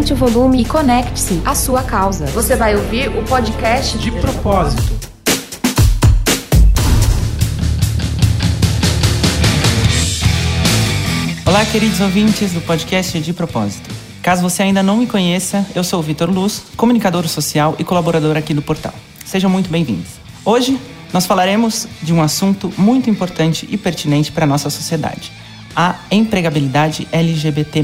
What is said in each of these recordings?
aumente o volume e conecte-se à sua causa. Você vai ouvir o podcast de propósito. Olá, queridos ouvintes do podcast de propósito. Caso você ainda não me conheça, eu sou o Vitor Luz, comunicador social e colaborador aqui do portal. Sejam muito bem-vindos. Hoje nós falaremos de um assunto muito importante e pertinente para a nossa sociedade: a empregabilidade LGBT.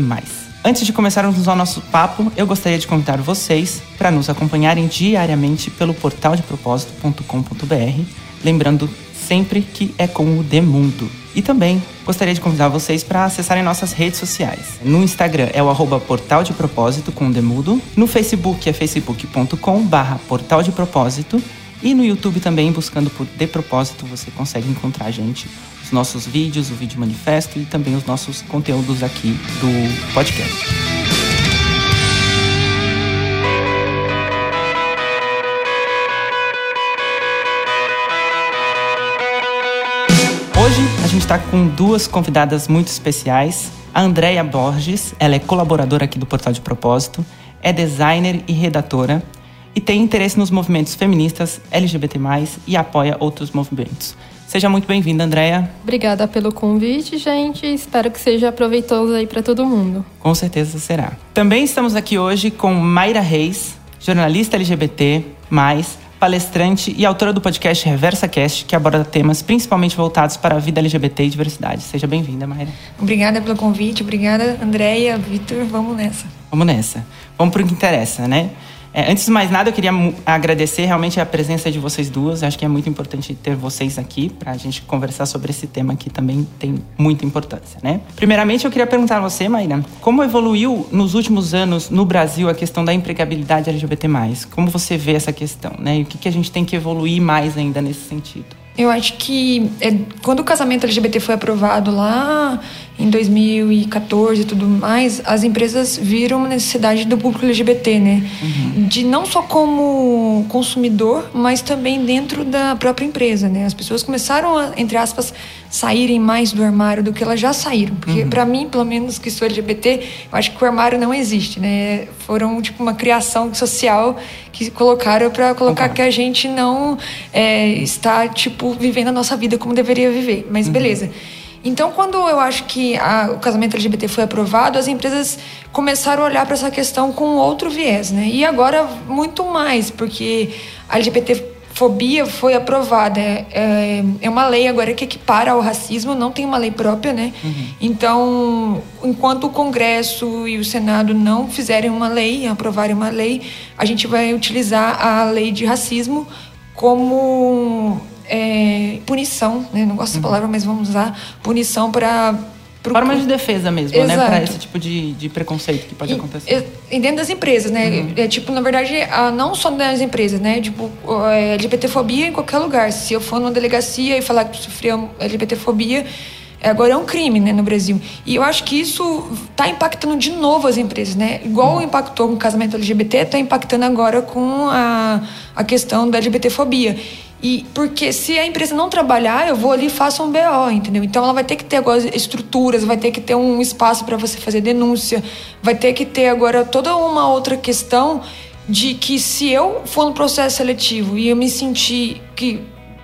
Antes de começarmos o nosso papo, eu gostaria de convidar vocês para nos acompanharem diariamente pelo portal de propósito.com.br, lembrando sempre que é com o Demundo. E também gostaria de convidar vocês para acessarem nossas redes sociais. No Instagram é o arroba portal de propósito com o Demudo. No Facebook é facebook.com barra portal de propósito. E no YouTube também, buscando por De Propósito, você consegue encontrar a gente, os nossos vídeos, o vídeo manifesto e também os nossos conteúdos aqui do podcast. Hoje a gente está com duas convidadas muito especiais. A Andrea Borges, ela é colaboradora aqui do Portal de Propósito, é designer e redatora e tem interesse nos movimentos feministas, LGBT+, e apoia outros movimentos. Seja muito bem-vinda, Andréia. Obrigada pelo convite, gente. Espero que seja proveitoso aí para todo mundo. Com certeza será. Também estamos aqui hoje com Mayra Reis, jornalista LGBT+, palestrante e autora do podcast Reversa Cast, que aborda temas principalmente voltados para a vida LGBT e diversidade. Seja bem-vinda, Mayra. Obrigada pelo convite, obrigada, Andréia, Vitor. Vamos nessa. Vamos nessa. Vamos para o que interessa, né? É, antes de mais nada, eu queria agradecer realmente a presença de vocês duas. Eu acho que é muito importante ter vocês aqui para a gente conversar sobre esse tema que também tem muita importância, né? Primeiramente, eu queria perguntar a você, Maíra, como evoluiu nos últimos anos no Brasil a questão da empregabilidade LGBT+. Como você vê essa questão, né? E o que, que a gente tem que evoluir mais ainda nesse sentido? Eu acho que é, quando o casamento LGBT foi aprovado lá em 2014 e tudo mais, as empresas viram uma necessidade do público LGBT, né? Uhum. De não só como consumidor, mas também dentro da própria empresa, né? As pessoas começaram a, entre aspas, saírem mais do armário do que elas já saíram. Porque uhum. para mim, pelo menos que sou LGBT, eu acho que o armário não existe, né? Foram tipo uma criação social que colocaram para colocar que a gente não é, está tipo vivendo a nossa vida como deveria viver. Mas uhum. beleza. Então, quando eu acho que a, o casamento LGBT foi aprovado, as empresas começaram a olhar para essa questão com outro viés, né? E agora muito mais, porque a LGBT fobia foi aprovada. É, é, é, uma lei agora que equipara ao racismo, não tem uma lei própria, né? Uhum. Então, enquanto o Congresso e o Senado não fizerem uma lei, aprovarem uma lei, a gente vai utilizar a lei de racismo como é, punição, né? não gosto uhum. da palavra, mas vamos usar punição para Forma de defesa mesmo, Exato. né? Para esse tipo de, de preconceito que pode e, acontecer. E dentro das empresas, né? Uhum. É, tipo, na verdade, não só das empresas, né? Tipo, é, LGBTfobia em qualquer lugar. Se eu for numa delegacia e falar que sofri LGBTfobia, agora é um crime né, no Brasil. E eu acho que isso está impactando de novo as empresas, né? Igual uhum. impactou com o casamento LGBT, está impactando agora com a, a questão da LGBTfobia. E porque se a empresa não trabalhar, eu vou ali e faço um BO, entendeu? Então ela vai ter que ter agora estruturas, vai ter que ter um espaço para você fazer denúncia, vai ter que ter agora toda uma outra questão de que se eu for no processo seletivo e eu me sentir que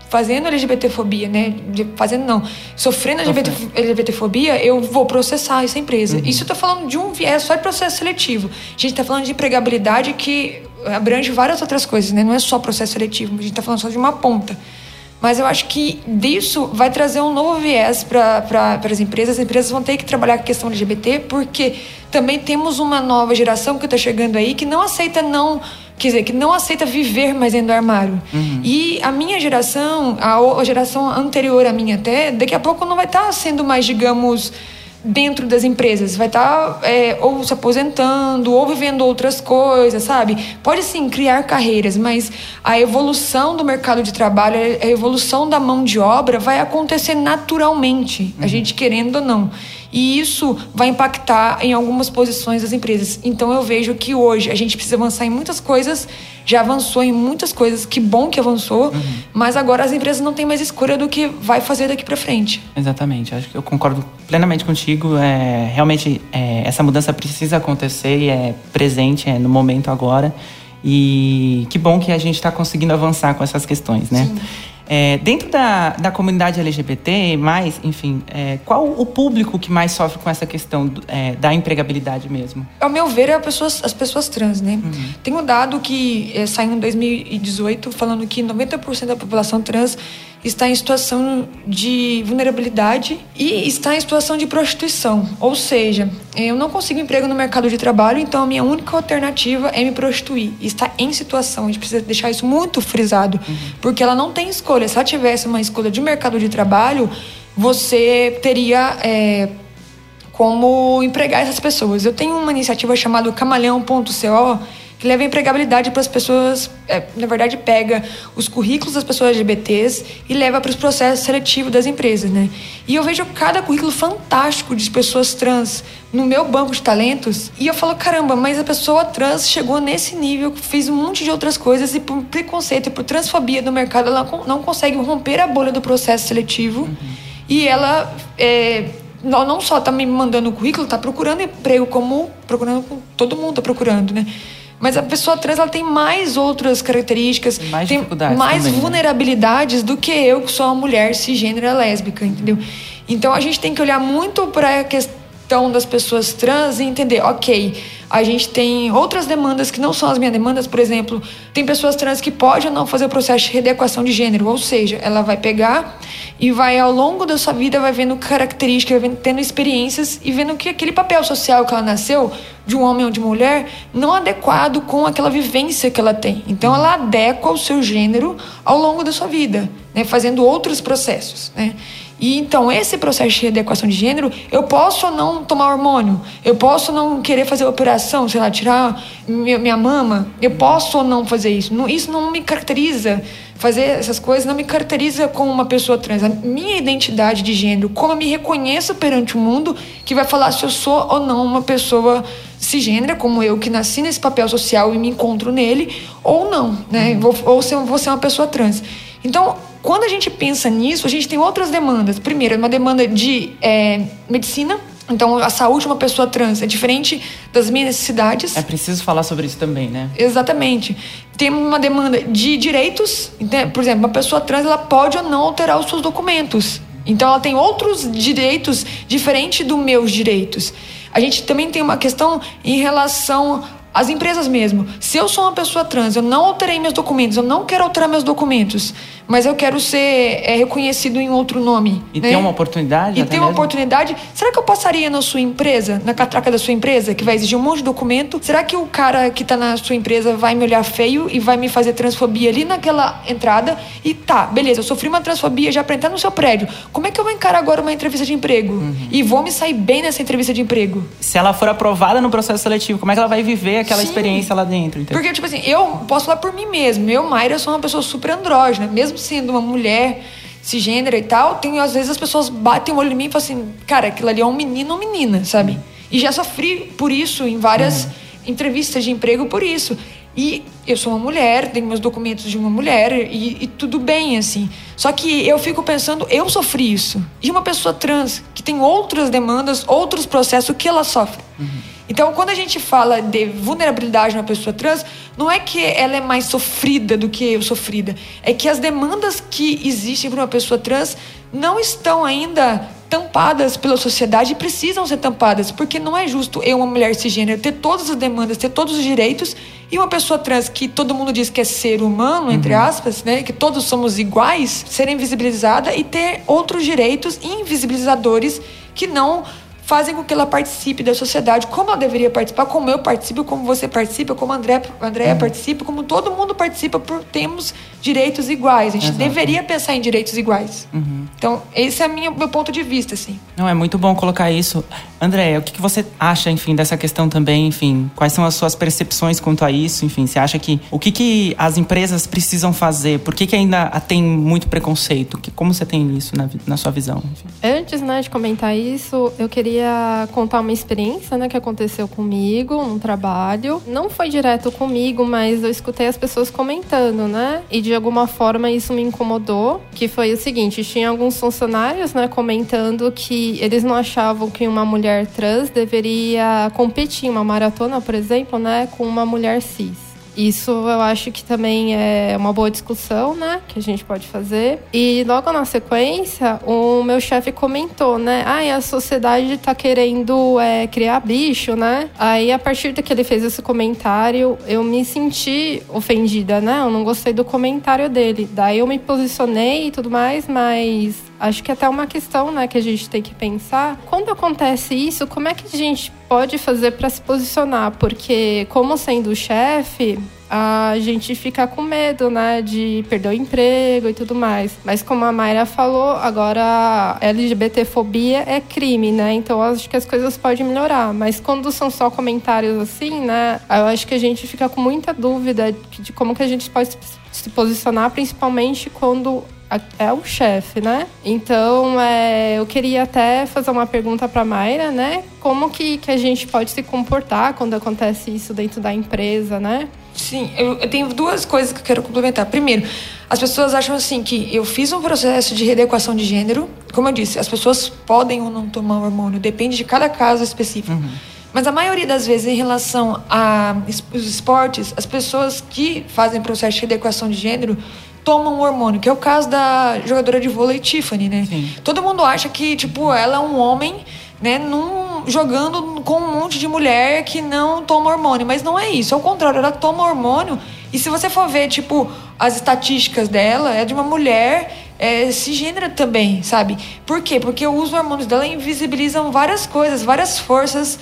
fazendo LGBTfobia, né? Fazendo não, sofrendo LGBT, LGBTfobia, eu vou processar essa empresa. Uhum. Isso eu tô falando de um viés só de processo seletivo. A gente está falando de empregabilidade que abrange várias outras coisas, né? Não é só processo seletivo, a gente está falando só de uma ponta. Mas eu acho que disso vai trazer um novo viés para pra, as empresas. As empresas vão ter que trabalhar com a questão LGBT, porque também temos uma nova geração que está chegando aí que não aceita não quer dizer, que não aceita viver mais dentro do armário. Uhum. E a minha geração, a geração anterior à minha até, daqui a pouco não vai estar tá sendo mais, digamos, dentro das empresas. Vai estar tá, é, ou se aposentando, ou vivendo outras coisas, sabe? Pode sim criar carreiras, mas a evolução do mercado de trabalho, a evolução da mão de obra vai acontecer naturalmente, uhum. a gente querendo ou não. E isso vai impactar em algumas posições das empresas. Então eu vejo que hoje a gente precisa avançar em muitas coisas, já avançou em muitas coisas, que bom que avançou, uhum. mas agora as empresas não têm mais escolha do que vai fazer daqui para frente. Exatamente, acho que eu concordo plenamente contigo. É, realmente é, essa mudança precisa acontecer e é presente é, no momento agora. E que bom que a gente está conseguindo avançar com essas questões, né? Sim. É, dentro da, da comunidade LGBT, mais, enfim, é, qual o público que mais sofre com essa questão é, da empregabilidade mesmo? Ao meu ver, é pessoas, as pessoas trans, né? Uhum. Tem um dado que é, saiu em 2018 falando que 90% da população trans está em situação de vulnerabilidade e está em situação de prostituição. Ou seja, eu não consigo emprego no mercado de trabalho, então a minha única alternativa é me prostituir. Está em situação, a gente precisa deixar isso muito frisado, uhum. porque ela não tem escolha. Se ela tivesse uma escolha de mercado de trabalho, você teria. É, como empregar essas pessoas. Eu tenho uma iniciativa chamada Camaleão.co que leva empregabilidade para as pessoas, é, na verdade, pega os currículos das pessoas LGBTs e leva para os processos seletivos das empresas, né? E eu vejo cada currículo fantástico de pessoas trans no meu banco de talentos e eu falo, caramba, mas a pessoa trans chegou nesse nível, fez um monte de outras coisas e por preconceito e por transfobia do mercado, ela não consegue romper a bolha do processo seletivo uhum. e ela é, não só está me mandando o currículo, está procurando emprego como procurando todo mundo está procurando, né? Mas a pessoa trans ela tem mais outras características, mais tem mais também, né? vulnerabilidades né? do que eu, que sou uma mulher cisgênera lésbica, entendeu? Então a gente tem que olhar muito para a questão das pessoas trans e entender, ok, a gente tem outras demandas que não são as minhas demandas, por exemplo, tem pessoas trans que podem ou não fazer o processo de readequação de gênero, ou seja, ela vai pegar e vai ao longo da sua vida vai vendo características, vai vendo, tendo experiências e vendo que aquele papel social que ela nasceu, de um homem ou de mulher, não é adequado com aquela vivência que ela tem. Então ela adequa o seu gênero ao longo da sua vida, né, fazendo outros processos, né? E então, esse processo de readequação de gênero, eu posso ou não tomar hormônio, eu posso não querer fazer operação, sei lá, tirar minha, minha mama, eu posso ou não fazer isso. Não, isso não me caracteriza, fazer essas coisas não me caracteriza como uma pessoa trans. A minha identidade de gênero, como eu me reconheço perante o mundo, que vai falar se eu sou ou não uma pessoa cisgênera, como eu, que nasci nesse papel social e me encontro nele, ou não, né? Uhum. Ou se eu vou ser uma pessoa trans. Então, quando a gente pensa nisso, a gente tem outras demandas. Primeiro, uma demanda de é, medicina. Então, a saúde de uma pessoa trans é diferente das minhas necessidades. É preciso falar sobre isso também, né? Exatamente. Tem uma demanda de direitos. Então, por exemplo, uma pessoa trans ela pode ou não alterar os seus documentos. Então, ela tem outros direitos diferentes dos meus direitos. A gente também tem uma questão em relação as empresas mesmo. Se eu sou uma pessoa trans, eu não alterei meus documentos, eu não quero alterar meus documentos, mas eu quero ser é, reconhecido em outro nome. E né? ter uma oportunidade? E ter uma oportunidade. Será que eu passaria na sua empresa, na catraca da sua empresa, que vai exigir um monte de documento? Será que o cara que está na sua empresa vai me olhar feio e vai me fazer transfobia ali naquela entrada? E tá, beleza, eu sofri uma transfobia já para entrar no seu prédio. Como é que eu vou encarar agora uma entrevista de emprego? Uhum. E vou me sair bem nessa entrevista de emprego? Se ela for aprovada no processo seletivo, como é que ela vai viver aquela Sim. experiência lá dentro? Então? Porque, tipo assim, eu posso falar por mim mesmo. Eu, Mayra, sou uma pessoa super andrógena. Mesmo sendo uma mulher cisgênera e tal, tem, às vezes as pessoas batem o olho em mim e falam assim, cara, aquilo ali é um menino ou menina, sabe? E já sofri por isso em várias uhum. entrevistas de emprego por isso. E eu sou uma mulher, tenho meus documentos de uma mulher e, e, tudo bem, assim. Só que eu fico pensando, eu sofri isso. E uma pessoa trans, que tem outras demandas, outros processos, o que ela sofre? Uhum. Então, quando a gente fala de vulnerabilidade de uma pessoa trans, não é que ela é mais sofrida do que eu sofrida. É que as demandas que existem para uma pessoa trans não estão ainda tampadas pela sociedade e precisam ser tampadas, porque não é justo eu, uma mulher cisgênera, ter todas as demandas, ter todos os direitos, e uma pessoa trans que todo mundo diz que é ser humano, entre uhum. aspas, né, que todos somos iguais, ser invisibilizada e ter outros direitos invisibilizadores que não fazem com que ela participe da sociedade como ela deveria participar, como eu participo, como você participa, como a André, Andréia uhum. participa, como todo mundo participa, por termos direitos iguais. A gente Exato. deveria pensar em direitos iguais. Uhum. Então, esse é o meu ponto de vista, assim. Não, é muito bom colocar isso. Andréia, o que, que você acha, enfim, dessa questão também, enfim, quais são as suas percepções quanto a isso, enfim, você acha que o que, que as empresas precisam fazer, por que, que ainda tem muito preconceito, que, como você tem isso na, na sua visão? Enfim? Antes, né, de comentar isso, eu queria contar uma experiência, né, que aconteceu comigo, num trabalho, não foi direto comigo, mas eu escutei as pessoas comentando, né, e de alguma forma isso me incomodou, que foi o seguinte, tinha alguns funcionários, né, comentando que eles não achavam que uma mulher mulher trans deveria competir em uma maratona, por exemplo, né, com uma mulher cis. Isso eu acho que também é uma boa discussão, né? Que a gente pode fazer. E logo na sequência, o meu chefe comentou, né? Ah, a sociedade tá querendo é, criar bicho, né? Aí, a partir de que ele fez esse comentário, eu me senti ofendida, né? Eu não gostei do comentário dele. Daí eu me posicionei e tudo mais, mas acho que é até uma questão, né, que a gente tem que pensar. Quando acontece isso, como é que a gente pode fazer para se posicionar? Porque, como sendo chefe, a gente fica com medo, né, de perder o emprego e tudo mais. Mas como a Mayra falou, agora LGBTfobia é crime, né? Então acho que as coisas podem melhorar. Mas quando são só comentários assim, né, eu acho que a gente fica com muita dúvida de como que a gente pode se posicionar, principalmente quando é o chefe, né? Então, é, eu queria até fazer uma pergunta para Mayra, né? Como que, que a gente pode se comportar quando acontece isso dentro da empresa, né? Sim, eu, eu tenho duas coisas que eu quero complementar. Primeiro, as pessoas acham assim que eu fiz um processo de readequação de gênero. Como eu disse, as pessoas podem ou não tomar hormônio, depende de cada caso específico. Uhum. Mas a maioria das vezes, em relação aos esportes, as pessoas que fazem processo de readequação de gênero tomam um hormônio, que é o caso da jogadora de vôlei Tiffany, né? Sim. Todo mundo acha que, tipo, ela é um homem, né, num, jogando com um monte de mulher que não toma hormônio. Mas não é isso, ao contrário, ela toma hormônio. E se você for ver, tipo, as estatísticas dela, é de uma mulher é, cisgênera também, sabe? Por quê? Porque os hormônios dela invisibilizam várias coisas, várias forças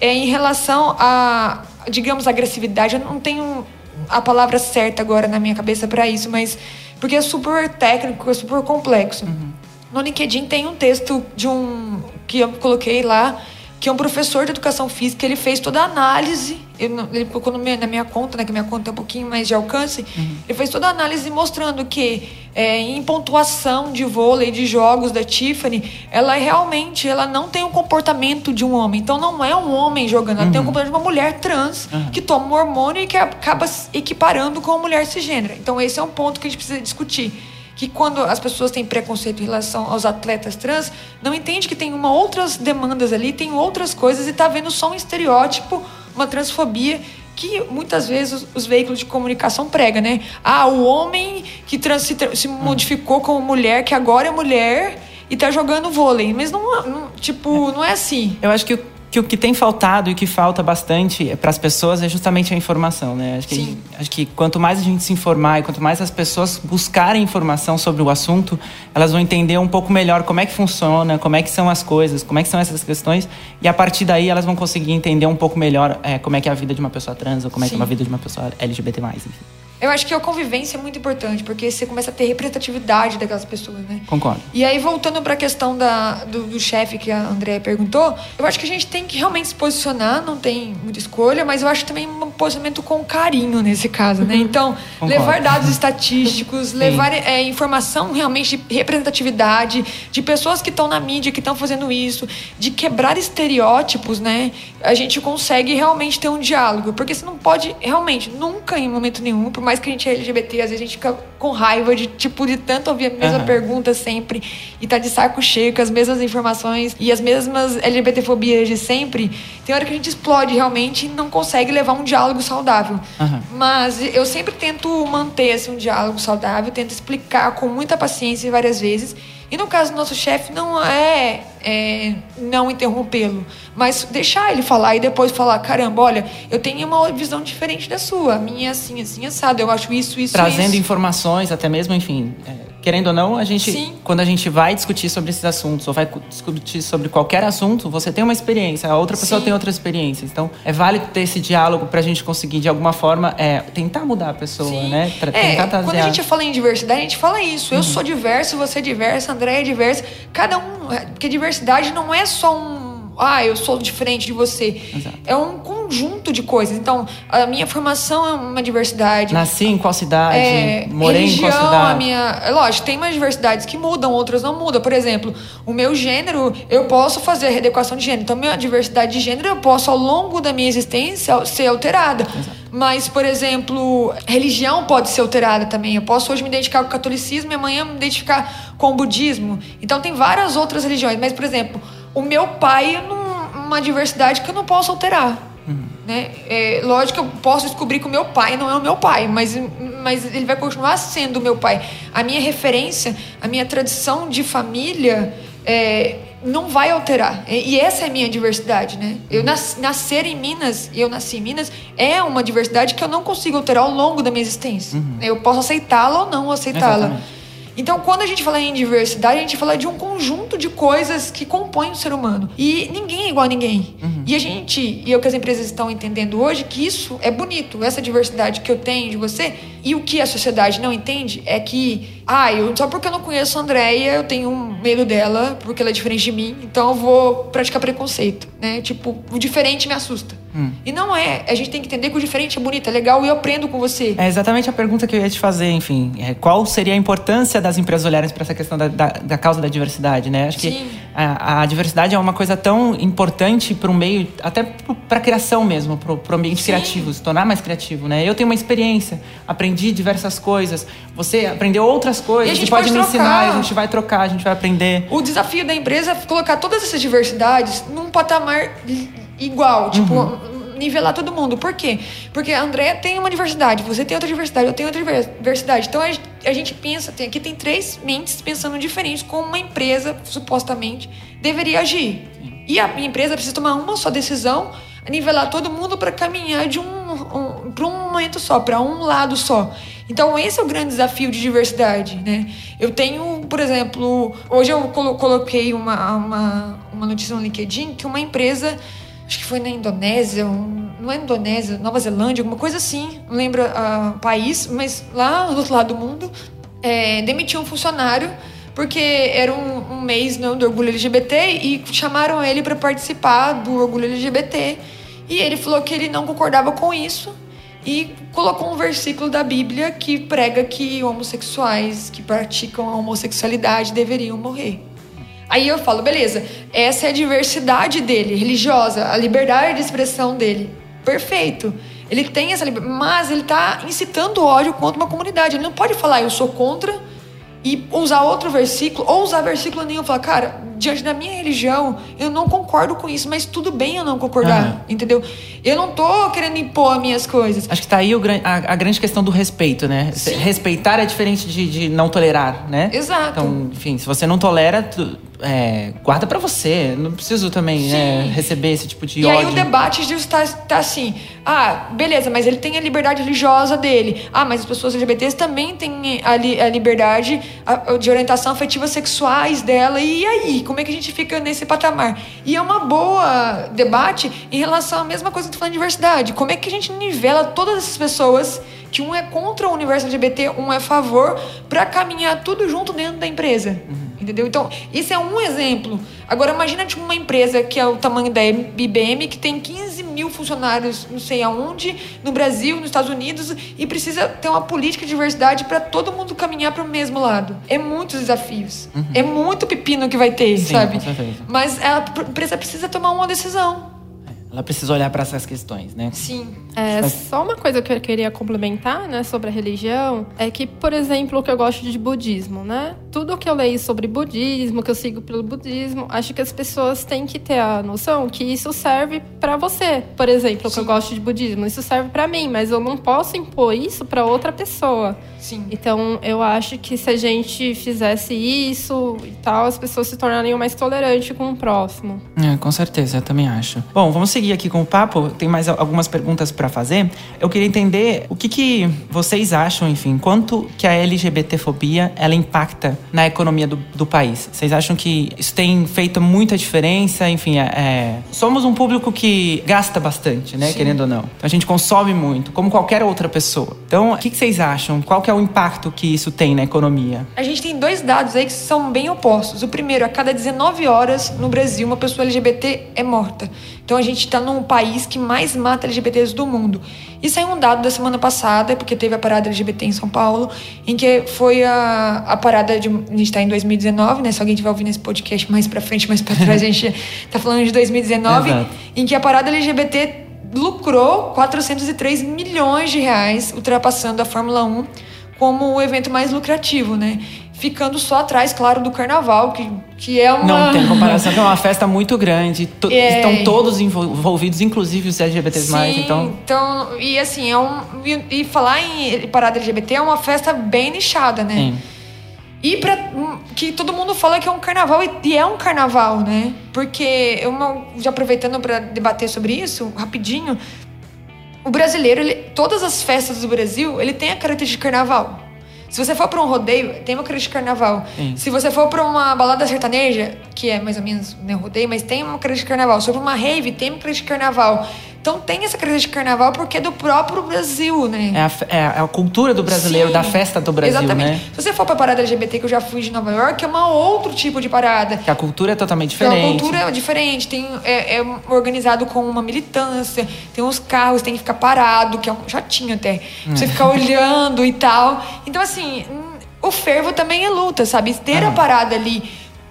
é, em relação a, digamos, agressividade. Eu não tenho a palavra certa agora na minha cabeça para isso, mas porque é super técnico, é super complexo. Uhum. No LinkedIn tem um texto de um que eu coloquei lá que é um professor de educação física, ele fez toda a análise, ele, ele colocou na minha conta, né, que minha conta é um pouquinho mais de alcance, uhum. ele fez toda a análise mostrando que é, em pontuação de vôlei, de jogos da Tiffany, ela realmente ela não tem o comportamento de um homem. Então não é um homem jogando, ela uhum. tem o uhum. comportamento de uma mulher trans uhum. que toma um hormônio e que acaba equiparando com a mulher cisgênera. Então esse é um ponto que a gente precisa discutir que quando as pessoas têm preconceito em relação aos atletas trans, não entende que tem uma outras demandas ali, tem outras coisas e está vendo só um estereótipo, uma transfobia que muitas vezes os, os, veículos de comunicação pregam, né? Ah, o homem que trans, se, se modificou como mulher, que agora é mulher e está jogando vôlei. Mas não, não, tipo, não é assim. Eu acho que que o que tem faltado e que falta bastante para as pessoas é justamente a informação, né? Acho que, acho que quanto mais a gente se informar e quanto mais as pessoas buscarem informação sobre o assunto, elas vão entender um pouco melhor como é que funciona, como é que são as coisas, como é que são essas questões e a partir daí elas vão conseguir entender um pouco melhor é, como é que é a vida de uma pessoa trans ou como é que é a vida de uma pessoa LGBT+. Enfim. Eu acho que a convivência é muito importante, porque você começa a ter representatividade daquelas pessoas, né? Concordo. E aí, voltando para a questão da, do, do chefe que a Andrea perguntou, eu acho que a gente tem que realmente se posicionar, não tem muita escolha, mas eu acho também um posicionamento com carinho nesse caso, né? Uhum. Então, Concordo. levar dados estatísticos, levar é, informação realmente de representatividade, de pessoas que estão na mídia, que estão fazendo isso, de quebrar estereótipos, né? A gente consegue realmente ter um diálogo, porque você não pode realmente, nunca em momento nenhum, por mais que a gente é LGBT, às vezes a gente fica com raiva de, tipo, de tanto ouvir a mesma uhum. pergunta sempre e tá de saco cheio com as mesmas informações e as mesmas LGBTfobias de sempre. Tem hora que a gente explode realmente e não consegue levar um diálogo saudável. Uhum. Mas eu sempre tento manter assim, um diálogo saudável, tento explicar com muita paciência várias vezes e no caso do nosso chefe, não é, é não interrompê-lo, mas deixar ele falar e depois falar: caramba, olha, eu tenho uma visão diferente da sua, a minha é assim, assim, assado, eu acho isso, isso, Trazendo isso. informações, até mesmo, enfim. É querendo ou não, a gente, Sim. quando a gente vai discutir sobre esses assuntos, ou vai discutir sobre qualquer assunto, você tem uma experiência, a outra pessoa Sim. tem outra experiência. Então, é válido ter esse diálogo para a gente conseguir, de alguma forma, é, tentar mudar a pessoa, Sim. né? Pra é, tentar trazer quando a gente fala em diversidade, a gente fala isso. Eu uhum. sou diverso, você é diverso, André é diverso. Cada um. Porque diversidade não é só um ah, eu sou diferente de você. Exato. É um conjunto de coisas. Então, a minha formação é uma diversidade. Nasci em qual cidade? É, morei religião, em qual cidade? a minha. é Lógico, tem umas diversidades que mudam, outras não mudam. Por exemplo, o meu gênero, eu posso fazer a readequação de gênero. Então, minha diversidade de gênero, eu posso, ao longo da minha existência, ser alterada. Mas, por exemplo, religião pode ser alterada também. Eu posso hoje me identificar com o catolicismo e amanhã me identificar com o budismo. Então, tem várias outras religiões. Mas, por exemplo, o meu pai, num- uma diversidade que eu não posso alterar. Né? É, lógico que eu posso descobrir que o meu pai não é o meu pai, mas, mas ele vai continuar sendo o meu pai. A minha referência, a minha tradição de família é, não vai alterar. E, essa é a minha diversidade. Né? Eu nas, nascer em Minas, e eu nasci em Minas, é uma diversidade que eu não consigo alterar ao longo da minha existência. Eu posso aceitá-la ou não aceitá-la. Então, quando a gente fala em diversidade, a gente fala de um conjunto de coisas que compõem o ser humano. E ninguém é igual a ninguém. E a gente, e é o que as empresas estão entendendo hoje, que isso é bonito, essa diversidade que eu tenho de você. E o que a sociedade não entende é que, ah, eu, só porque eu não conheço a Andrea, eu tenho um medo dela, porque ela é diferente de mim, então eu vou praticar preconceito, né? Tipo, o diferente me assusta. E não é. A gente tem que entender que o diferente é bonito, é legal e eu aprendo com você. É exatamente a pergunta que eu ia te fazer, enfim. É, qual seria a importância das empresas olharem para essa questão da, da, da causa da diversidade, né? Acho Sim. que a, a diversidade é uma coisa tão importante para o meio, até para a criação mesmo, para o ambiente Sim. criativo, se tornar mais criativo, né? Eu tenho uma experiência, aprendi diversas coisas, você aprendeu outras coisas, E a gente pode, pode me ensinar, a gente vai trocar, a gente vai aprender. O desafio da empresa é colocar todas essas diversidades num patamar igual, tipo, nivelar todo mundo. Por quê? Porque a Andrea tem uma diversidade, você tem outra diversidade, eu tenho outra diver- diversidade. Então a, gen- a gente pensa, tem, aqui tem três mentes pensando diferentes, como uma empresa, supostamente, deveria agir. E a empresa precisa tomar uma só decisão, nivelar todo mundo para caminhar de um, um para um momento só, para um lado só. Então esse é o grande desafio de diversidade, né? Eu tenho, por exemplo, hoje eu colo- coloquei uma, uma, uma notícia no LinkedIn que uma empresa, acho que foi na Indonésia, um- não é Indonésia, Nova Zelândia, alguma coisa assim, não lembro ah, o país, mas lá do outro lado do mundo, é, demitiu um funcionário porque era um, um mês né, do orgulho LGBT e chamaram ele para participar do orgulho LGBT e ele falou que ele não concordava com isso e colocou um versículo da Bíblia que prega que homossexuais que praticam a homossexualidade deveriam morrer. Aí eu falo, beleza, essa é a diversidade dele, religiosa, a liberdade de expressão dele. Perfeito. Ele tem essa liberdade, mas ele tá incitando ódio contra uma comunidade. Ele não pode falar, eu sou contra, e usar outro versículo, ou usar versículo nenhum. Falar, cara, diante da minha religião, eu não concordo com isso, mas tudo bem eu não concordar, Aham. entendeu? Eu não tô querendo impor as minhas coisas. Acho que tá aí o a, a grande questão do respeito, né? Sim. Respeitar é diferente de, de não tolerar, né? Exato. Então, enfim, se você não tolera, tu- é, guarda pra você. Não preciso também né, receber esse tipo de E ódio. aí o debate justo tá, tá assim, ah, beleza, mas ele tem a liberdade religiosa dele. Ah, mas as pessoas LGBTs também têm a, li- a liberdade de orientação afetiva sexuais dela. E aí, como é que a gente fica nesse patamar? E é uma boa debate em relação à mesma coisa falando de diversidade. Como é que a gente nivela todas essas pessoas que um é contra o universo LGBT, um é a favor, pra caminhar tudo junto dentro da empresa? Entendeu? Então, isso é um exemplo. Agora, imagina tipo, uma empresa que é o tamanho da IBM, que tem 15 mil funcionários, não sei aonde, no Brasil, nos Estados Unidos, e precisa ter uma política de diversidade para todo mundo caminhar para o mesmo lado. É muitos desafios. É muito pepino que vai ter, Sim, sabe? Mas a empresa precisa tomar uma decisão. Ela precisa olhar pra essas questões, né? Sim. É, Mas- só uma coisa que eu queria complementar, né, sobre a religião, é que, por exemplo, o que eu gosto de budismo, né? Tudo que eu leio sobre budismo, que eu sigo pelo budismo, acho que as pessoas têm que ter a noção que isso serve pra você. Por exemplo, o que eu gosto de budismo, isso serve pra mim, mas eu não posso impor isso pra outra pessoa. Sim. Então, eu acho que se a gente fizesse isso e tal, as pessoas se tornariam mais tolerantes com o próximo. É, com certeza, eu também acho. Bom, vamos prosseguir aqui com o papo, tem mais algumas perguntas para fazer. Eu queria entender o que, que vocês acham, enfim, quanto que a LGBTfobia ela impacta na economia do, do país. Vocês acham que isso tem feito muita diferença? Enfim, é, é, somos um público que gasta bastante, né? Sim. Querendo ou não. Então a gente consome muito, como qualquer outra pessoa. Então, o que, que vocês acham? Qual que é o impacto que isso tem na economia? A gente tem dois dados aí que são bem opostos. O primeiro, a cada 19 horas no Brasil, uma pessoa LGBT é morta. Então a gente está num país que mais mata LGBTs do mundo. Isso é um dado da semana passada, porque teve a parada LGBT em São Paulo, em que foi a, a parada de. A gente está em 2019, né? Se alguém estiver ouvindo esse podcast mais para frente, mais para trás, a gente está falando de 2019, Exato. em que a parada LGBT lucrou 403 milhões de reais, ultrapassando a Fórmula 1 como o evento mais lucrativo, né? Ficando só atrás, claro, do carnaval, que, que é uma. Não tem comparação, que é uma festa muito grande. To é... Estão todos envolvidos, inclusive os LGBTs. Sim, então... então. E assim, é um. E, e falar em parada LGBT é uma festa bem nichada, né? Sim. E pra, que todo mundo fala que é um carnaval, e é um carnaval, né? Porque, eu, já aproveitando para debater sobre isso, rapidinho, o brasileiro, ele, todas as festas do Brasil, ele tem a característica de carnaval. Se você for para um rodeio, tem uma característica de carnaval. Sim. Se você for para uma balada sertaneja, que é mais ou menos né, rodeio, mas tem uma característica de carnaval. Se for para uma rave, tem uma característica de carnaval. Então tem essa característica de carnaval porque é do próprio Brasil, né? É a, é a cultura do brasileiro, Sim, da festa do Brasil, exatamente. né? Se você for pra parada LGBT, que eu já fui de Nova York, é uma outro tipo de parada. Que a cultura é totalmente diferente. Então, a cultura é diferente. Tem, é, é, organizado com uma militância, tem uns carros, tem que ficar parado, que é um chatinho até. Hum. Você ficar olhando e tal. Então, assim, o fervo também é luta, sabe? Ter a parada ali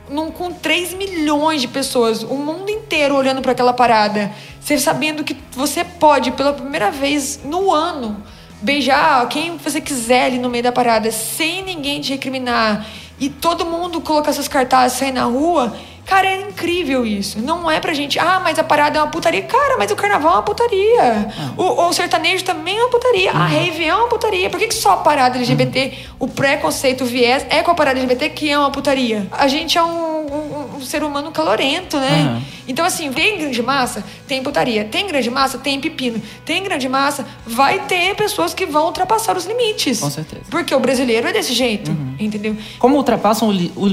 num, com 3 milhões de pessoas, o mundo inteiro olhando para aquela parada, você sabendo que você pode, pela primeira vez no ano, beijar quem você quiser ali no meio da parada, sem ninguém te recriminar, e todo mundo colocar seus cartazes, sair na rua Cara, é incrível isso. Não é pra gente, ah, mas a parada é uma putaria. Cara, mas o carnaval é uma putaria. Ah. O, o, sertanejo também é uma putaria. Uhum. A rave é uma putaria. Por que, que só a parada LGBT, uhum. o preconceito, o viés, é com a parada LGBT que é uma putaria? A gente é um, um, ser humano calorento, né? Uhum. Então, assim, tem grande massa, tem putaria. Tem grande massa, tem pepino. Tem grande massa, vai ter pessoas que vão ultrapassar os limites. Com certeza. Porque o brasileiro é desse jeito, uhum. entendeu? Como ultrapassam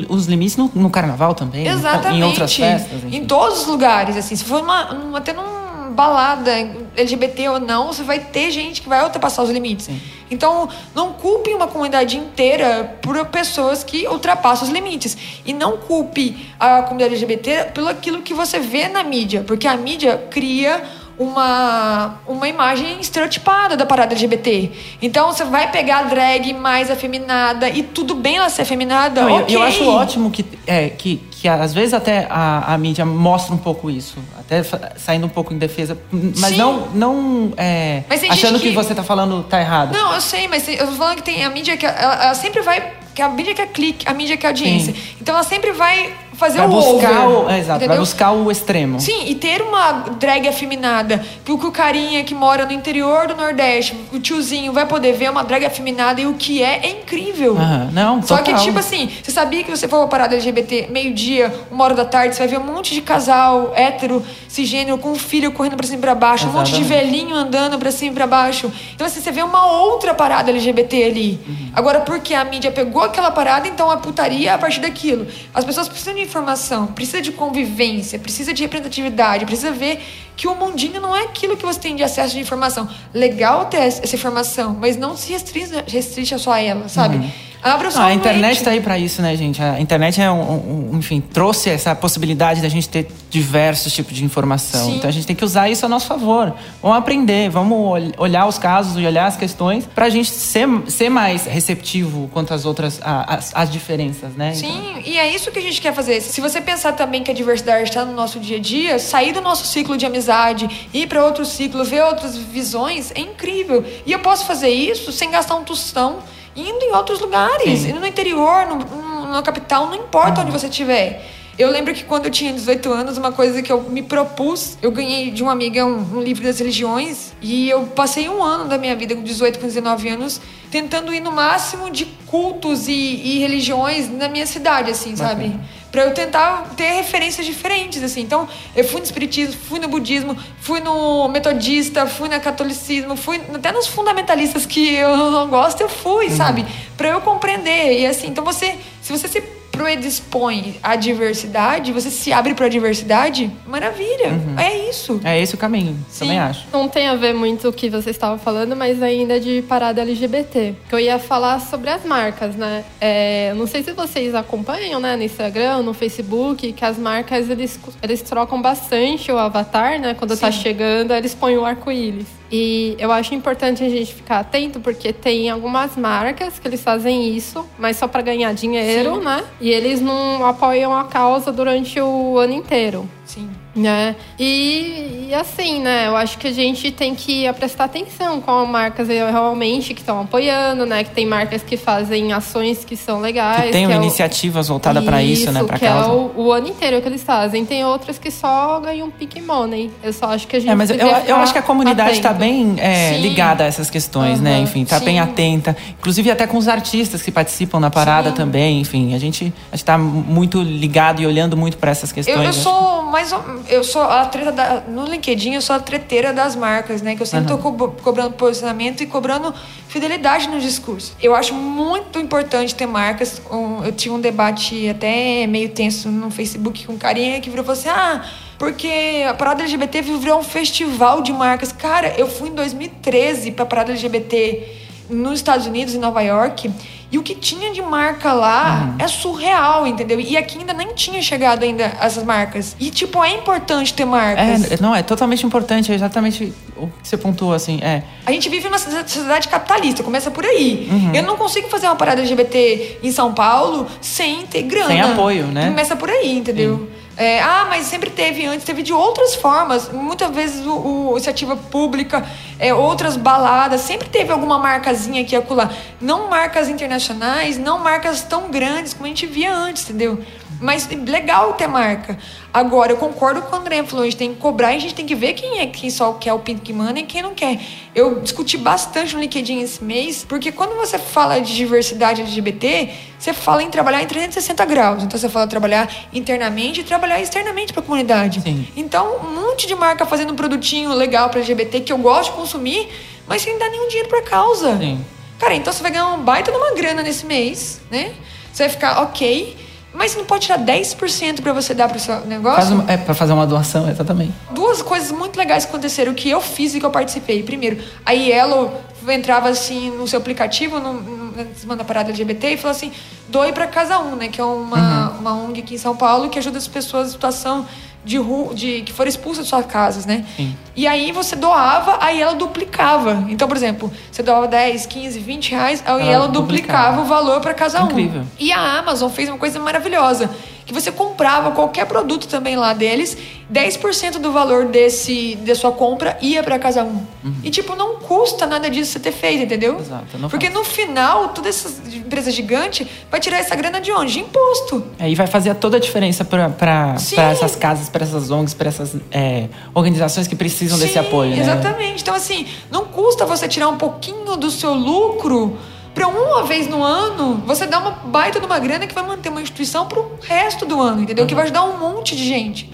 os limites no, no carnaval também? Exatamente. Em outras festas? Enfim. Em todos os lugares, assim. Se for uma, uma, até numa balada LGBT ou não, você vai ter gente que vai ultrapassar os limites. Sim. Então, não culpe uma comunidade inteira por pessoas que ultrapassam os limites. E não culpe a comunidade LGBT pelo aquilo que você vê na mídia. Porque a mídia cria uma, uma imagem estereotipada da parada LGBT. Então você vai pegar a drag mais afeminada e tudo bem ela ser afeminada. Não, okay. eu, eu, acho ótimo que, é, que, que às vezes até a, a mídia mostra um pouco isso. Até saindo um pouco em defesa. Mas Sim. não, não é, achando que... que... você tá falando tá errado. Não, eu sei, mas eu tô falando que tem a mídia que ela, ela sempre vai. Que a mídia quer clique, a mídia quer audiência. Sim. Então ela sempre vai fazer vai o buscar over, o, é, exato, vai buscar o extremo. Sim, e ter uma drag afeminada, que o carinha que mora no interior do Nordeste, o tiozinho, vai poder ver uma drag afeminada e o que é, é incrível. Uhum. Não, Só que, tipo assim, você sabia que você for uma parada LGBT meio-dia, uma hora da tarde, você vai ver um monte de casal hétero, cisgênero, com um filho correndo pra cima e pra baixo, Exatamente. um monte de velhinho andando pra cima e pra baixo. Então, assim, você vê uma outra parada LGBT ali. Uhum. Agora, porque a mídia pegou aquela parada, então a putaria a partir daquilo. As pessoas precisam de informação, precisa de convivência, precisa de representatividade, precisa ver que o mundinho não é aquilo que você tem de acesso de informação. Legal ter essa informação, mas não se restringe, restringe só a ela, sabe? Uhum. Abra o A internet está aí para isso, né, gente? A internet é um, um, enfim, trouxe essa possibilidade da gente ter diversos tipos de informação. Sim. Então a gente tem que usar isso a nosso favor. Vamos aprender, vamos olhar os casos e olhar as questões para a gente ser, ser mais receptivo quanto às outras às, às diferenças, né? Sim, então... e é isso que a gente quer fazer. Se você pensar também que a diversidade está no nosso dia a dia, sair do nosso ciclo de amizade, ir para outro ciclo, ver outras visões, é incrível. E eu posso fazer isso sem gastar um tostão indo em outros lugares, Sim. indo no interior, no, no, na capital, não importa onde você estiver. Eu lembro que quando eu tinha 18 anos, uma coisa que eu me propus, eu ganhei de uma amiga um, um, livro das religiões e eu passei um ano da minha vida, com 18, com 19 anos, tentando ir no máximo de cultos e, e religiões na minha cidade, assim, sabe? Pra eu tentar ter referências diferentes, assim. Então, eu fui no espiritismo, fui no budismo, fui no metodista, fui no catolicismo, fui até nos fundamentalistas que eu não gosto, eu fui, uhum. sabe? Pra eu compreender. E assim, então você, se você se predispõe à diversidade, você se abre para a diversidade, maravilha. Uhum. É isso. É esse o caminho, Sim. também acho. Não tem a ver muito o que você estava falando, mas ainda de parada LGBT. Que eu ia falar sobre as marcas, né? É, não sei se vocês acompanham, né, no Instagram, no Facebook, que as marcas eles, eles trocam bastante o avatar, né? Quando tá Sim. tá chegando, eles põem o arco-íris. E eu acho importante a gente ficar atento, porque tem algumas marcas que eles fazem isso, mas só para ganhar dinheiro, Sim. né? E eles não apoiam a causa durante o ano inteiro. Sim. Né? E, e, assim, né? Eu acho que a gente tem que prestar atenção com marcas realmente que estão apoiando, né? Que tem marcas que fazem ações que são legais. Que tem que é iniciativas voltadas para isso, né? Pra que causa. é o, o, ano inteiro que eles fazem. Tem outras que só ganham pick money. Eu só acho que a gente. É, mas eu, eu acho que a comunidade está bem é, ligada a essas questões, uhum, né? Enfim, está bem atenta. Inclusive até com os artistas que participam na parada sim. também. Enfim, a gente está muito ligado e olhando muito para essas questões. Eu, eu sou mais eu sou a treta da, no LinkedIn, eu sou a treteira das marcas, né? Que eu sempre uhum. tô co cobrando posicionamento e cobrando fidelidade no discurso. Eu acho muito importante ter marcas. Um, eu tinha um debate até meio tenso no Facebook com um carinha que virou e falou assim: ah, porque a Parada LGBT virou um festival de marcas. Cara, eu fui em 2013 pra Parada LGBT nos Estados Unidos, em Nova York. E o que tinha de marca lá uhum. é surreal, entendeu? E aqui ainda nem tinha chegado ainda essas marcas. E, tipo, é importante ter marcas. É, não, é totalmente importante, é exatamente o que você pontuou, assim, é. A gente vive numa sociedade capitalista, começa por aí. Uhum. Eu não consigo fazer uma parada LGBT em São Paulo sem ter grana. Sem apoio, né? Começa por aí, entendeu? Sim. É, ah, mas sempre teve antes, teve de outras formas. Muitas vezes o, o iniciativa pública, é, outras baladas, sempre teve alguma marcazinha aqui e acolá. Não marcas internacionais, não marcas tão grandes como a gente via antes, entendeu? Mas legal ter marca. Agora, eu concordo com o André falou, a gente tem que cobrar e a gente tem que ver quem é quem só quer o Pink Money e quem não quer. Eu discuti bastante no LinkedIn esse mês, porque quando você fala de diversidade LGBT, você fala em trabalhar em 360 graus. Então você fala trabalhar internamente e trabalhar externamente para a comunidade. Sim. Então, um monte de marca fazendo um produtinho legal para LGBT que eu gosto de consumir, mas sem dar nenhum dinheiro para causa. Sim. Cara, então você vai ganhar um baita de uma grana nesse mês, né? Você vai ficar ok mas não pode tirar 10% para você dar para o seu negócio? Uma, é, para fazer uma doação, exatamente. Duas coisas muito legais que aconteceram, que eu fiz e que eu participei. Primeiro, a Yellow entrava assim no seu aplicativo, no, no, parada LGBT, e falou assim: doe para Casa 1, né? Que é uma, uhum. uma ONG aqui em São Paulo que ajuda as pessoas em situação de, rua, de que foram expulsas de suas casas, né? Sim. E aí você doava, aí ela duplicava. Então, por exemplo, você doava 10, 15, 20 reais, aí ela, ela duplicava, duplicava, o valor para casa Incrível. um. E a Amazon fez uma coisa maravilhosa que você comprava qualquer produto também lá deles, 10% do valor desse da sua compra ia para casa um. Uhum. E tipo, não custa nada disso você ter feito, entendeu? Exato. Porque no final, todas essas empresas gigantes vai tirar essa grana de onde? De imposto. Aí é, vai fazer toda a diferença para essas casas, para essas ONGs, para essas é, organizações que precisam Sim, desse apoio. Né? Exatamente. Então, assim, não custa você tirar um pouquinho do seu lucro para uma vez no ano, você dá uma baita de uma grana que vai manter uma instituição para o resto do ano, entendeu? Uhum. Que vai ajudar um monte de gente.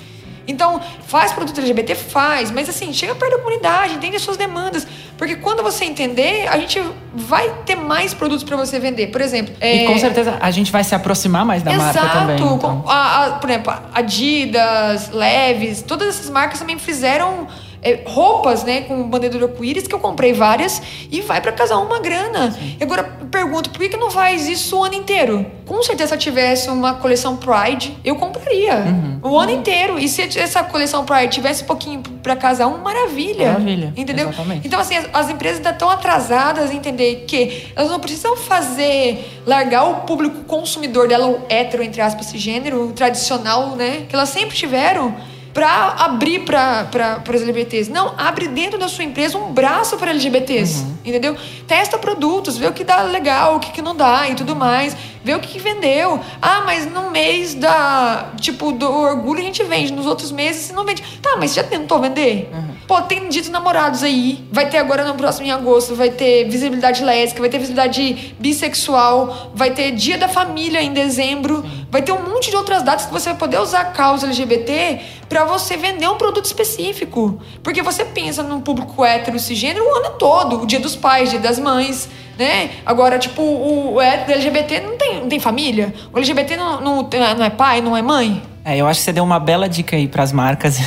Então, faz produto LGBT? Faz, mas assim, chega perto da comunidade, entende as suas demandas. Porque quando você entender, a gente vai ter mais produtos para você vender. Por exemplo. E é... com certeza a gente vai se aproximar mais da Exato. marca também. Então. A, a, por exemplo, Adidas, Leves, todas essas marcas também fizeram é, roupas, né, com bandeira do arco-íris, que eu comprei várias, e vai para casar uma grana. E agora pergunto, por que, que não faz isso o ano inteiro? Com certeza, se eu tivesse uma coleção Pride, eu compraria uhum. o ano inteiro. E se essa coleção Pride tivesse um pouquinho para casar um, maravilha. Maravilha. Entendeu? Exatamente. Então, assim, as, as empresas ainda estão atrasadas em entender que elas não precisam fazer, largar o público consumidor dela, o hétero, entre aspas, esse gênero tradicional, né, que elas sempre tiveram para abrir para os LGBTs. Não, abre dentro da sua empresa um braço para LGBTs, uhum. entendeu? Testa produtos, vê o que dá legal, o que, que não dá e tudo mais. Vê o que, que vendeu. Ah, mas no mês da, tipo, do orgulho a gente vende, nos outros meses não vende. Tá, mas já tentou vender? Uhum. Pô, tem dito namorados aí. Vai ter agora no próximo em agosto, vai ter visibilidade lésbica, vai ter visibilidade bissexual, vai ter dia da família em dezembro, vai ter um monte de outras datas que você vai poder usar a causa LGBT para você vender um produto específico. Porque você pensa num público hétero cisgênero o ano todo, o dia dos pais, dia das mães, né? Agora, tipo, o, LGBT não tem, não tem família? O LGBT não, não, não é pai, não é mãe? É, eu acho que você deu uma bela dica aí pras marcas.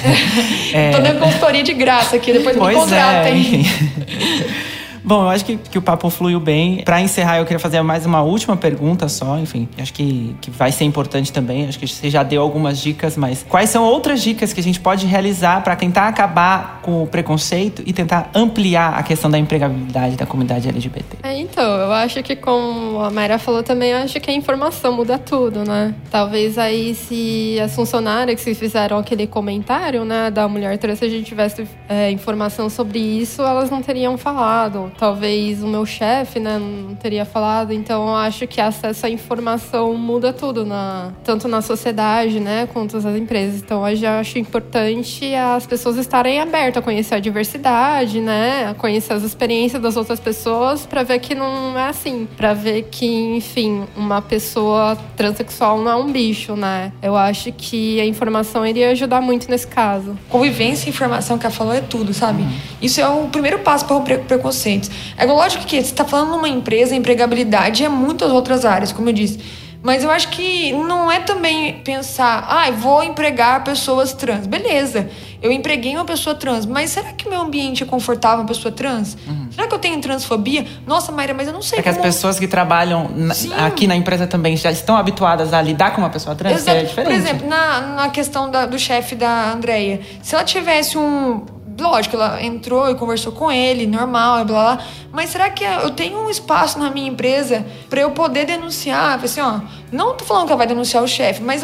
é... Tô dando consultoria de graça aqui, depois pois me contratem. É, Bom, eu acho que, que o papo fluiu bem. Para encerrar, eu queria fazer mais uma última pergunta só. Enfim, acho que, que vai ser importante também. Acho que você já deu algumas dicas, mas quais são outras dicas que a gente pode realizar para tentar acabar com o preconceito e tentar ampliar a questão da empregabilidade da comunidade LGBT? É, então, eu acho que, como a Mayra falou também, eu acho que a informação muda tudo, né? Talvez aí, se as funcionárias que fizeram aquele comentário, né, da mulher trans, se a gente tivesse é, informação sobre isso, elas não teriam falado talvez o meu chefe, né, não teria falado. Então, eu acho que acesso à informação muda tudo, na, tanto na sociedade, né, quanto nas empresas. Então, eu já acho importante as pessoas estarem abertas a conhecer a diversidade, né, a conhecer as experiências das outras pessoas, para ver que não é assim, para ver que, enfim, uma pessoa transexual não é um bicho, né. Eu acho que a informação iria ajudar muito nesse caso. Convivência e informação que ela falou é tudo, sabe? Isso é o primeiro passo para o preconceito. É lógico que você está falando numa empresa, empregabilidade é muitas outras áreas, como eu disse. Mas eu acho que não é também pensar, ah, vou empregar pessoas trans. Beleza, eu empreguei uma pessoa trans, mas será que meu ambiente é confortável uma pessoa trans? Uhum. Será que eu tenho transfobia? Nossa, Mayra, mas eu não sei. É como... que as pessoas que trabalham na, aqui na empresa também já estão habituadas a lidar com uma pessoa trans, Exato. é diferente. Por exemplo, na, na questão da, do chefe da Andrea, se ela tivesse um lógico, ela entrou e conversou com ele, normal, blá blá. Mas será que eu tenho um espaço na minha empresa para eu poder denunciar? Assim, ó, não tô falando que ela vai denunciar o chefe, mas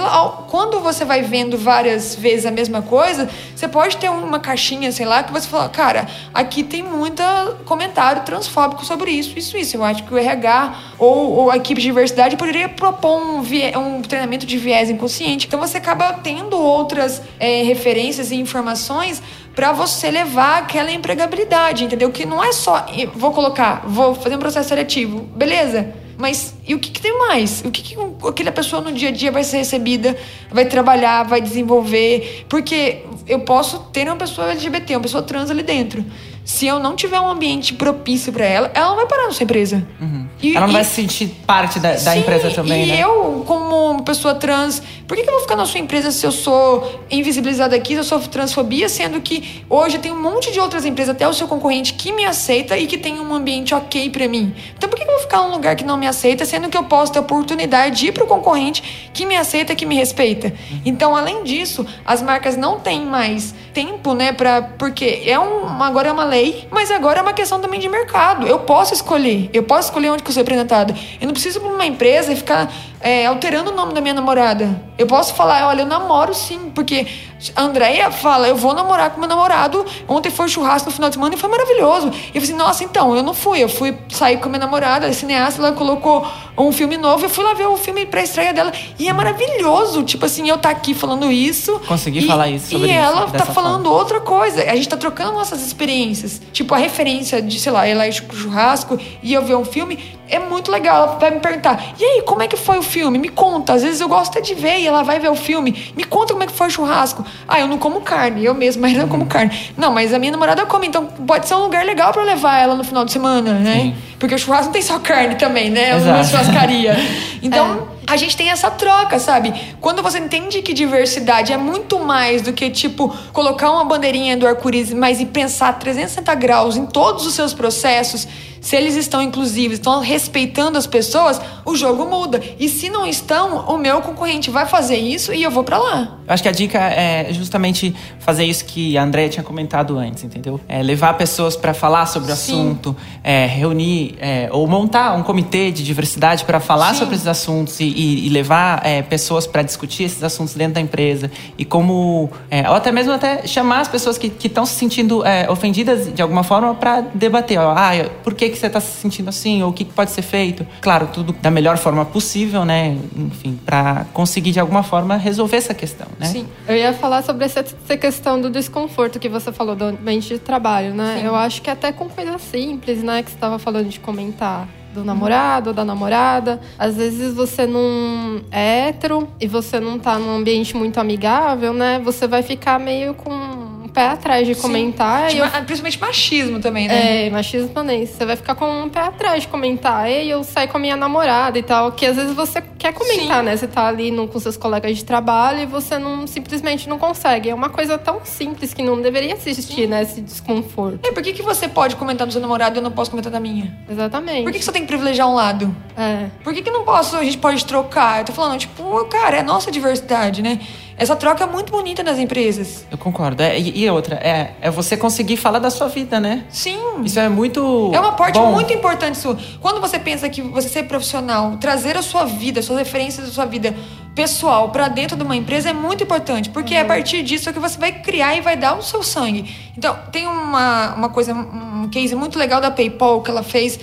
quando você vai vendo várias vezes a mesma coisa, você pode ter uma caixinha, sei lá, que você fala, cara, aqui tem muito comentário transfóbico sobre isso, isso, isso. Eu acho que o RH ou, ou a equipe de diversidade poderia propor um, um treinamento de viés inconsciente. Então você acaba tendo outras é, referências e informações para você levar aquela empregabilidade, entendeu? Que não é só vou colocar, vou fazer um processo seletivo, beleza? Mas e o que, que tem mais? O que, que aquela pessoa no dia a dia vai ser recebida, vai trabalhar, vai desenvolver? Porque eu posso ter uma pessoa LGBT, uma pessoa trans ali dentro se eu não tiver um ambiente propício para ela, ela não vai parar na sua empresa. Uhum. E, ela não e, vai se sentir parte da, da sim, empresa também, e né? E eu, como pessoa trans, por que, que eu vou ficar na sua empresa se eu sou invisibilizada aqui, se eu sofro transfobia, sendo que hoje tem um monte de outras empresas, até o seu concorrente, que me aceita e que tem um ambiente ok para mim? Então por que, que eu vou ficar num lugar que não me aceita, sendo que eu posso ter a oportunidade de ir pro concorrente que me aceita, que me respeita? Uhum. Então, além disso, as marcas não têm mais tempo, né, para porque é um agora é uma lei, mas agora é uma questão também de mercado. Eu posso escolher, eu posso escolher onde que eu sou representada. Eu não preciso ir para uma empresa e ficar é, alterando o nome da minha namorada. Eu posso falar, olha, eu namoro sim, porque a Andrea fala, eu vou namorar com meu namorado. Ontem foi churrasco no final de semana e foi maravilhoso. E eu falei assim, nossa, então, eu não fui. Eu fui sair com minha namorada, a cineasta, ela colocou um filme novo. Eu fui lá ver o filme pra estreia dela. E é maravilhoso. Tipo assim, eu tá aqui falando isso. Consegui e, falar isso sobre E isso, ela tá falando forma. outra coisa. A gente tá trocando nossas experiências. Tipo, a referência de, sei lá, ela ir churrasco e eu ver um filme é muito legal. Ela vai me perguntar: e aí, como é que foi o filme? Me conta. Às vezes eu gosto até de ver e ela vai ver o filme. Me conta como é que foi o churrasco. Ah, eu não como carne, eu mesma não como carne. Não, mas a minha namorada come, então pode ser um lugar legal para levar ela no final de semana, né? Sim. Porque o churrasco não tem só carne também, né? É uma churrascaria. Então. É a gente tem essa troca, sabe? Quando você entende que diversidade é muito mais do que, tipo, colocar uma bandeirinha do arco-íris, mas e pensar 360 graus em todos os seus processos, se eles estão inclusivos, estão respeitando as pessoas, o jogo muda. E se não estão, o meu concorrente vai fazer isso e eu vou para lá. Eu acho que a dica é justamente fazer isso que a Andrea tinha comentado antes, entendeu? É levar pessoas para falar sobre o Sim. assunto, é, reunir é, ou montar um comitê de diversidade para falar Sim. sobre esses assuntos e, e, e levar é, pessoas para discutir esses assuntos dentro da empresa e como é, ou até mesmo até chamar as pessoas que estão se sentindo é, ofendidas de alguma forma para debater, ó, ah, por que que você está se sentindo assim ou o que pode ser feito? Claro, tudo da melhor forma possível, né? Enfim, para conseguir de alguma forma resolver essa questão, né? Sim. Eu ia falar sobre essa questão do desconforto que você falou do ambiente de trabalho, né? Sim. Eu acho que até com coisas simples, né, que você estava falando de comentar do namorado da namorada. Às vezes você não é hétero e você não tá num ambiente muito amigável, né? Você vai ficar meio com pé atrás de comentar. Tipo, eu... Principalmente machismo também, né? É, machismo também. Você vai ficar com um pé atrás de comentar. E eu saio com a minha namorada e tal. Que às vezes você quer comentar, Sim. né? Você tá ali no, com seus colegas de trabalho e você não simplesmente não consegue. É uma coisa tão simples que não deveria existir, Sim. né? Esse desconforto. É, por que, que você pode comentar do seu namorado e eu não posso comentar da minha? Exatamente. Por que, que você tem que privilegiar um lado? É. Por que, que não posso, a gente pode trocar? Eu tô falando, tipo, cara, é nossa diversidade, né? Essa troca é muito bonita nas empresas. Eu concordo. É, e, e, outra, é, é você conseguir falar da sua vida, né? Sim. Isso é muito. É uma parte bom. muito importante sua. Quando você pensa que você ser profissional, trazer a sua vida, suas referências da sua vida pessoal para dentro de uma empresa é muito importante, porque uhum. é a partir disso que você vai criar e vai dar o seu sangue. Então, tem uma, uma coisa, um case muito legal da PayPal que ela fez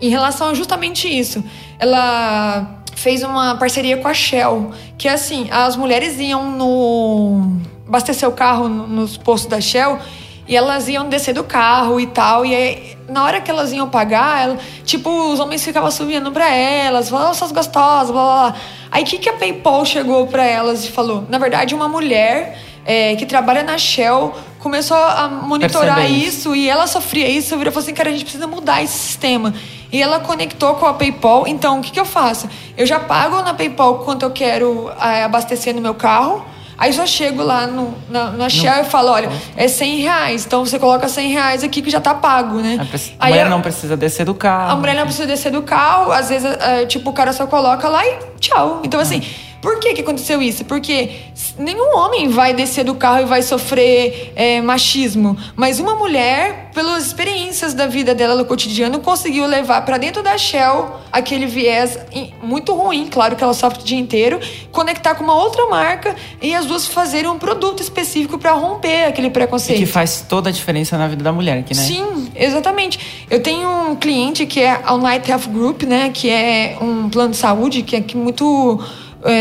em relação a justamente isso. Ela fez uma parceria com a Shell, que assim, as mulheres iam no abastecer o carro nos postos da Shell e elas iam descer do carro e tal, e aí, na hora que elas iam pagar, ela, tipo, os homens ficavam subindo pra elas, falando, oh, suas gostosas, blá blá blá. Aí o que, que a PayPal chegou pra elas e falou? Na verdade, uma mulher é, que trabalha na Shell começou a monitorar isso e ela sofria isso. Virou e falou assim: cara, a gente precisa mudar esse sistema. E ela conectou com a PayPal. Então, o que, que eu faço? Eu já pago na PayPal quanto eu quero é, abastecer no meu carro. Aí só chego lá no, na, na Shell e falo, olha, é 100 reais. Então você coloca 100 reais aqui que já tá pago, né? A, mulher não precisa descer do carro. A mulher não precisa descer do carro. Às vezes, é, tipo, o cara só coloca lá e tchau. Então, assim... Ah por que, que aconteceu isso? Porque nenhum homem vai descer do carro e vai sofrer é, machismo, mas uma mulher, pelas experiências da vida dela no cotidiano, conseguiu levar para dentro da Shell aquele viés muito ruim, claro que ela sofre o dia inteiro, conectar com uma outra marca e as duas fazerem um produto específico para romper aquele preconceito. E que faz toda a diferença na vida da mulher, aqui, né? Sim, exatamente. Eu tenho um cliente que é a United Health Group, né, que é um plano de saúde que é muito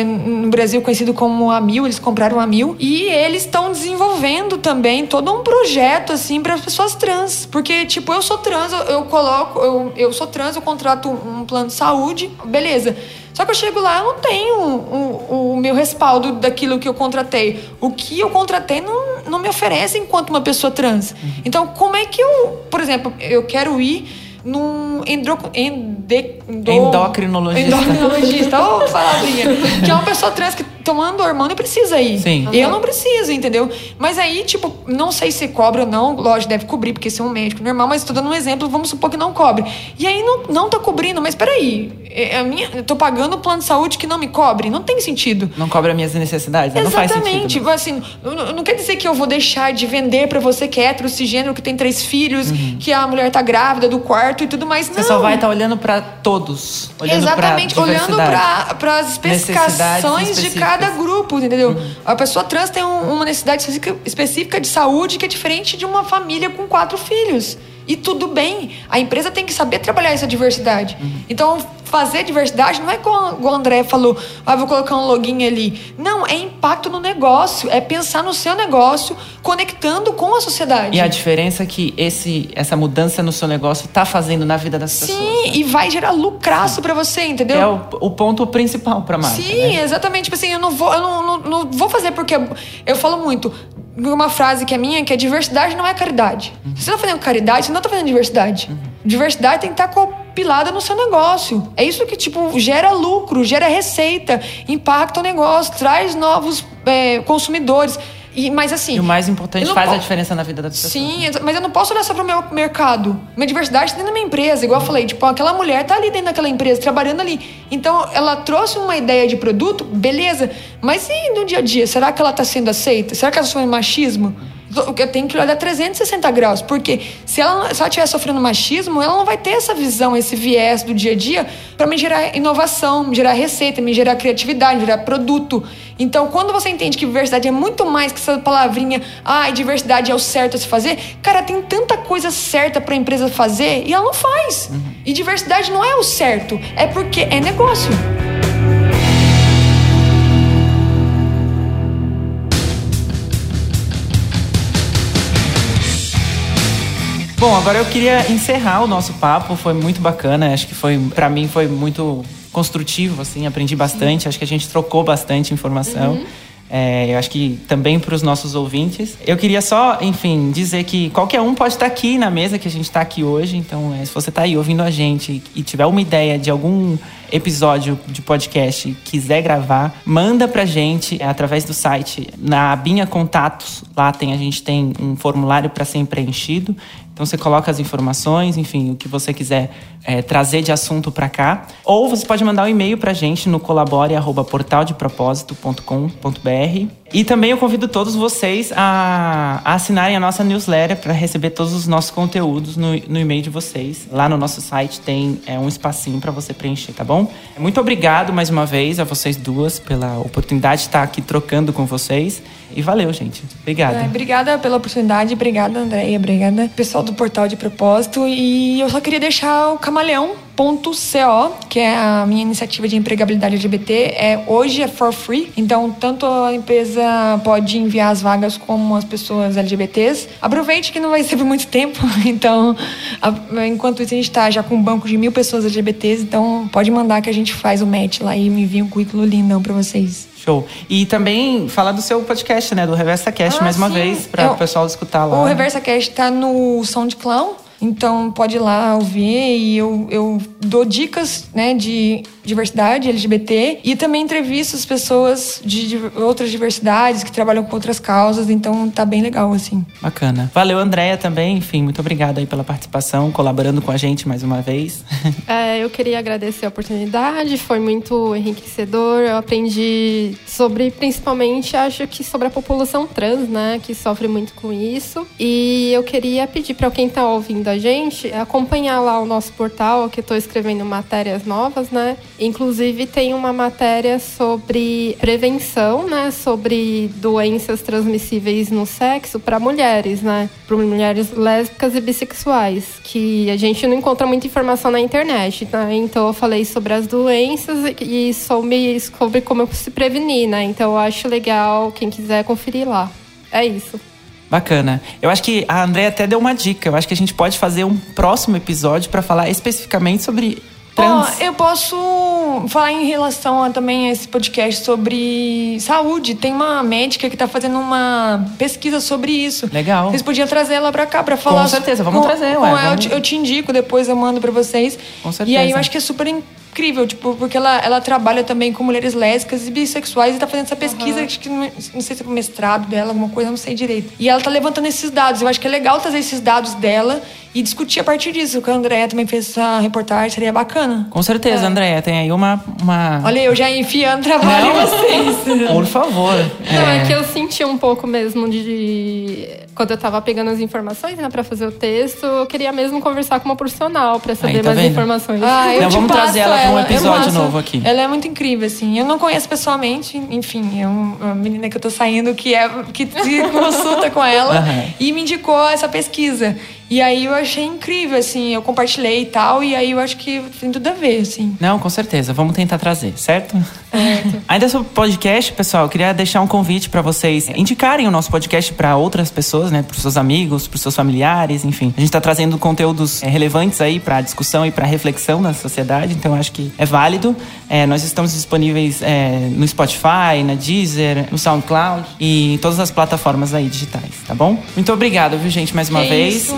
no Brasil conhecido como a Mil, eles compraram a Mil e eles estão desenvolvendo também todo um projeto assim para as pessoas trans, porque tipo eu sou trans, eu, eu coloco, eu, eu sou trans, eu contrato um plano de saúde, beleza? Só que eu chego lá, eu não tenho o, o, o, meu respaldo daquilo que eu contratei. O que eu contratei não, não me oferece enquanto uma pessoa trans. Uhum. Então, como é que eu, por exemplo, eu quero ir num endro, ende, endo, endocrinologista. Endocrinologista, oh, palavrinha. que é uma pessoa trans que tomando hormônio precisa ir. Sim. Eu não preciso, entendeu? Mas aí, tipo, não sei se cobra ou não, lógico, deve cobrir, porque se é um médico normal, mas tô dando um exemplo, vamos supor que não cobre. E aí não, não tá cobrindo, mas peraí, é, é a minha, eu tô pagando o plano de saúde que não me cobre, não tem sentido. Não cobre as minhas necessidades, Exatamente. não faz sentido. Exatamente, assim, não, não, quer dizer que eu vou deixar de vender para você que é hétero, cisgênero, que tem três filhos, uhum. que a mulher tá grávida do quarto e tudo mais, não. Você só vai estar tá olhando para todos, olhando Exatamente, olhando para as especificações de cada cada grupo, entendeu? Uhum. A pessoa trans tem um, uma necessidade específica de saúde que é diferente de uma família com quatro filhos. E tudo bem. A empresa tem que saber trabalhar essa diversidade. Uhum. Então, fazer diversidade não é como o André falou, ah, vou colocar um login ali. Não, é impacto no negócio, é pensar no seu negócio, conectando com a sociedade. E a diferença é que esse, essa mudança no seu negócio está fazendo na vida das Sim, pessoas. Sim, né? e vai gerar lucraço para você, entendeu? É o, o ponto principal para marca. Sim, né? exatamente. Tipo assim, eu não vou, eu não, não, não vou fazer porque eu falo muito, uma frase que é minha, que é diversidade não é caridade. Uhum. Se você está fazendo caridade, você não está fazendo diversidade. Uhum. Diversidade tem que estar tá compilada no seu negócio. É isso que, tipo, gera lucro, gera receita, impacta o negócio, traz novos é, consumidores. E, mas assim. E o mais importante, faz a diferença na vida da pessoa. Sim, mas eu não posso olhar só para o meu mercado. Minha diversidade está dentro da minha empresa. Igual eu falei, tipo, aquela mulher tá ali dentro daquela empresa, trabalhando ali. Então, ela trouxe uma ideia de produto, beleza. Mas e no dia a dia? Será que ela está sendo aceita? Será que ela sofre machismo? Eu tenho que olhar 360 graus. Porque se ela, se ela estiver sofrendo machismo, ela não vai ter essa visão, esse viés do dia a dia para me gerar inovação, me gerar receita, me gerar criatividade, me gerar produto. Então, quando você entende que diversidade é muito mais que essa palavrinha, ah, diversidade é o certo a se fazer, cara, tem tanta coisa certa para a empresa fazer e ela não faz. Uhum. E diversidade não é o certo, é porque é negócio. Bom, agora eu queria encerrar o nosso papo, foi muito bacana, acho que foi para mim foi muito construtivo, assim, aprendi bastante, acho que a gente trocou bastante informação. Uhum. É, eu acho que também para os nossos ouvintes. Eu queria só, enfim, dizer que qualquer um pode estar aqui na mesa que a gente está aqui hoje. Então, é, se você está aí ouvindo a gente e tiver uma ideia de algum episódio de podcast quiser gravar, manda pra gente através do site na abinha contatos. Lá tem a gente tem um formulário para ser preenchido. Então você coloca as informações, enfim, o que você quiser é, trazer de assunto para cá. Ou você pode mandar um e-mail para gente no colabore@portaldepropósito.com.br. E também eu convido todos vocês a, a assinarem a nossa newsletter para receber todos os nossos conteúdos no, no e-mail de vocês. Lá no nosso site tem é, um espacinho para você preencher, tá bom? Muito obrigado mais uma vez a vocês duas pela oportunidade de estar aqui trocando com vocês. E valeu, gente. Obrigada. É, obrigada pela oportunidade. Obrigada, Andréia. Obrigada, pessoal do Portal de Propósito. E eu só queria deixar o camaleão.co, que é a minha iniciativa de empregabilidade LGBT, é hoje é for free. Então, tanto a empresa pode enviar as vagas como as pessoas LGBTs. Aproveite que não vai ser por muito tempo. Então, a, enquanto isso, a gente está já com um banco de mil pessoas LGBTs. Então, pode mandar que a gente faz o match lá e me envia um currículo lindão para vocês. Show. E também falar do seu podcast, né? Do Reversa Cast, ah, mais uma vez, para o pessoal escutar lá. O Reversa Cast tá no SoundCloud. Então pode ir lá ouvir e eu, eu dou dicas né, de diversidade LGBT e também entrevisto as pessoas de, de outras diversidades que trabalham com outras causas, então tá bem legal assim. Bacana. Valeu, Andréia, também. Enfim, muito obrigada aí pela participação, colaborando com a gente mais uma vez. É, eu queria agradecer a oportunidade, foi muito enriquecedor. Eu aprendi sobre, principalmente, acho que sobre a população trans, né, que sofre muito com isso. E eu queria pedir para quem tá ouvindo da gente, acompanhar lá o nosso portal, que estou escrevendo matérias novas, né? Inclusive tem uma matéria sobre prevenção, né? Sobre doenças transmissíveis no sexo para mulheres, né? Para mulheres lésbicas e bissexuais, que a gente não encontra muita informação na internet, né? Então eu falei sobre as doenças e sobre, sobre como se prevenir, né? Então eu acho legal quem quiser conferir lá. É isso. Bacana. Eu acho que a Andrea até deu uma dica. Eu acho que a gente pode fazer um próximo episódio para falar especificamente sobre trans. Oh, eu posso falar em relação a, também a esse podcast sobre saúde. Tem uma médica que está fazendo uma pesquisa sobre isso. Legal. Vocês podiam trazer ela para cá para falar. Com certeza, vamos com, trazer. Ué, ela, vamos... Eu, te, indico, depois eu mando para vocês. Com certeza. E aí eu acho que é super incrível, tipo, porque ela, ela trabalha também com mulheres lésbicas e bissexuais e tá fazendo essa pesquisa, uhum. acho que não, não, sei se é mestrado dela, alguma coisa, não sei direito. E ela tá levantando esses dados. Eu acho que é legal trazer esses dados dela e discutir a partir disso. Que a Andréia também fez essa reportagem, seria bacana. Com certeza, é. Andréia, tem aí uma, uma. Olha, eu já enfiando trabalho não, em vocês. Por favor. Não, é... é que eu senti um pouco mesmo de. Quando eu tava pegando as informações, né, pra fazer o texto, eu queria mesmo conversar com uma profissional pra saber aí, tá mais vendo? informações. Ah, eu então vamos trazer ela, ela pra um episódio novo aqui. Ela é muito incrível, assim. Eu não conheço pessoalmente, enfim, é uma menina que eu tô saindo que é que consulta com ela uhum. e me indicou essa pesquisa. E aí eu achei incrível, assim, eu compartilhei e tal, e aí eu acho que tem tudo a ver, assim. Não, com certeza. Vamos tentar trazer, certo? Certo. Ainda sobre o podcast, pessoal, eu queria deixar um convite para vocês indicarem o nosso podcast para outras pessoas, né? Para seus amigos, para seus familiares, enfim. A gente está trazendo conteúdos é, relevantes aí para discussão e para reflexão na sociedade, então acho que é válido. É, nós estamos disponíveis é, no Spotify, na Deezer, no SoundCloud e em todas as plataformas aí digitais, tá bom? Muito obrigado, viu, gente, mais uma vez. Isso.